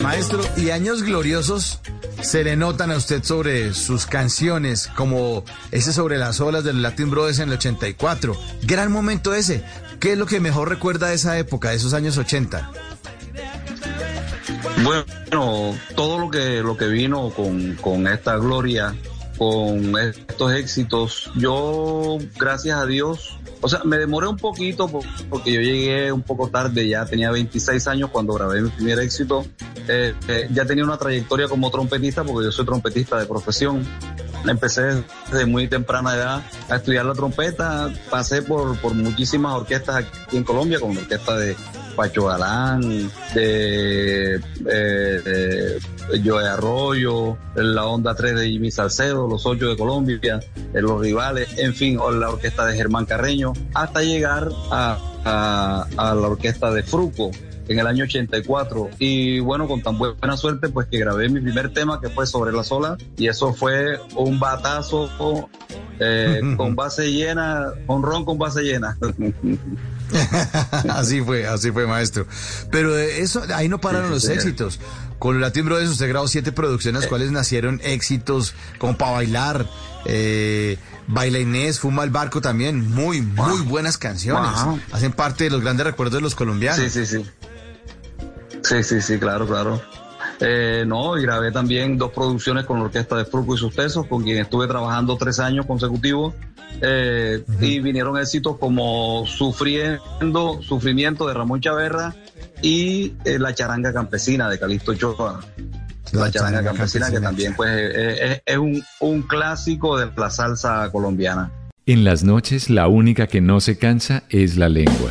Maestro, ¿y años gloriosos se le notan a usted sobre sus canciones, como ese sobre las olas del Latin Brothers en el 84? Gran momento ese. ¿Qué es lo que mejor recuerda de esa época, de esos años 80? Bueno, todo lo que, lo que vino con, con esta gloria, con estos éxitos, yo, gracias a Dios, o sea, me demoré un poquito por- porque yo llegué un poco tarde, ya tenía 26 años cuando grabé mi primer éxito. Eh, eh, ya tenía una trayectoria como trompetista porque yo soy trompetista de profesión. Empecé desde muy temprana edad a estudiar la trompeta. Pasé por, por muchísimas orquestas aquí en Colombia, como la orquesta de Pacho Galán, de, eh, de Joe Arroyo, la Onda 3 de Jimmy Salcedo, los Ocho de Colombia, los rivales, en fin, la orquesta de Germán Carreño, hasta llegar a- a la orquesta de Fruco en el año 84 y bueno con tan buena suerte pues que grabé mi primer tema que fue sobre la sola y eso fue un batazo eh, con base llena con ron con base llena así fue, así fue, maestro. Pero eso, ahí no pararon Sí, los sí, éxitos. Con Latin Brothers usted grabó siete producciones, las cuales nacieron éxitos como para bailar. Eh, Baila Inés, Fuma el Barco también. Muy, muy buenas canciones. Wow. Hacen parte de los grandes recuerdos de los colombianos. Sí, sí, sí. Sí, sí, sí, claro, claro. Eh, no, y grabé también dos producciones con la orquesta de Fruco y sus Tesos, con quien estuve trabajando tres años consecutivos. eh, Y vinieron éxitos como Sufriendo, Sufrimiento de Ramón Chaverra y eh, La Charanga Campesina de Calixto Ochoa. La, Charanga, Campesina, que también pues eh, es, es un, un clásico de la salsa colombiana. En las noches la única que no se cansa es la lengua.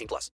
18 plus.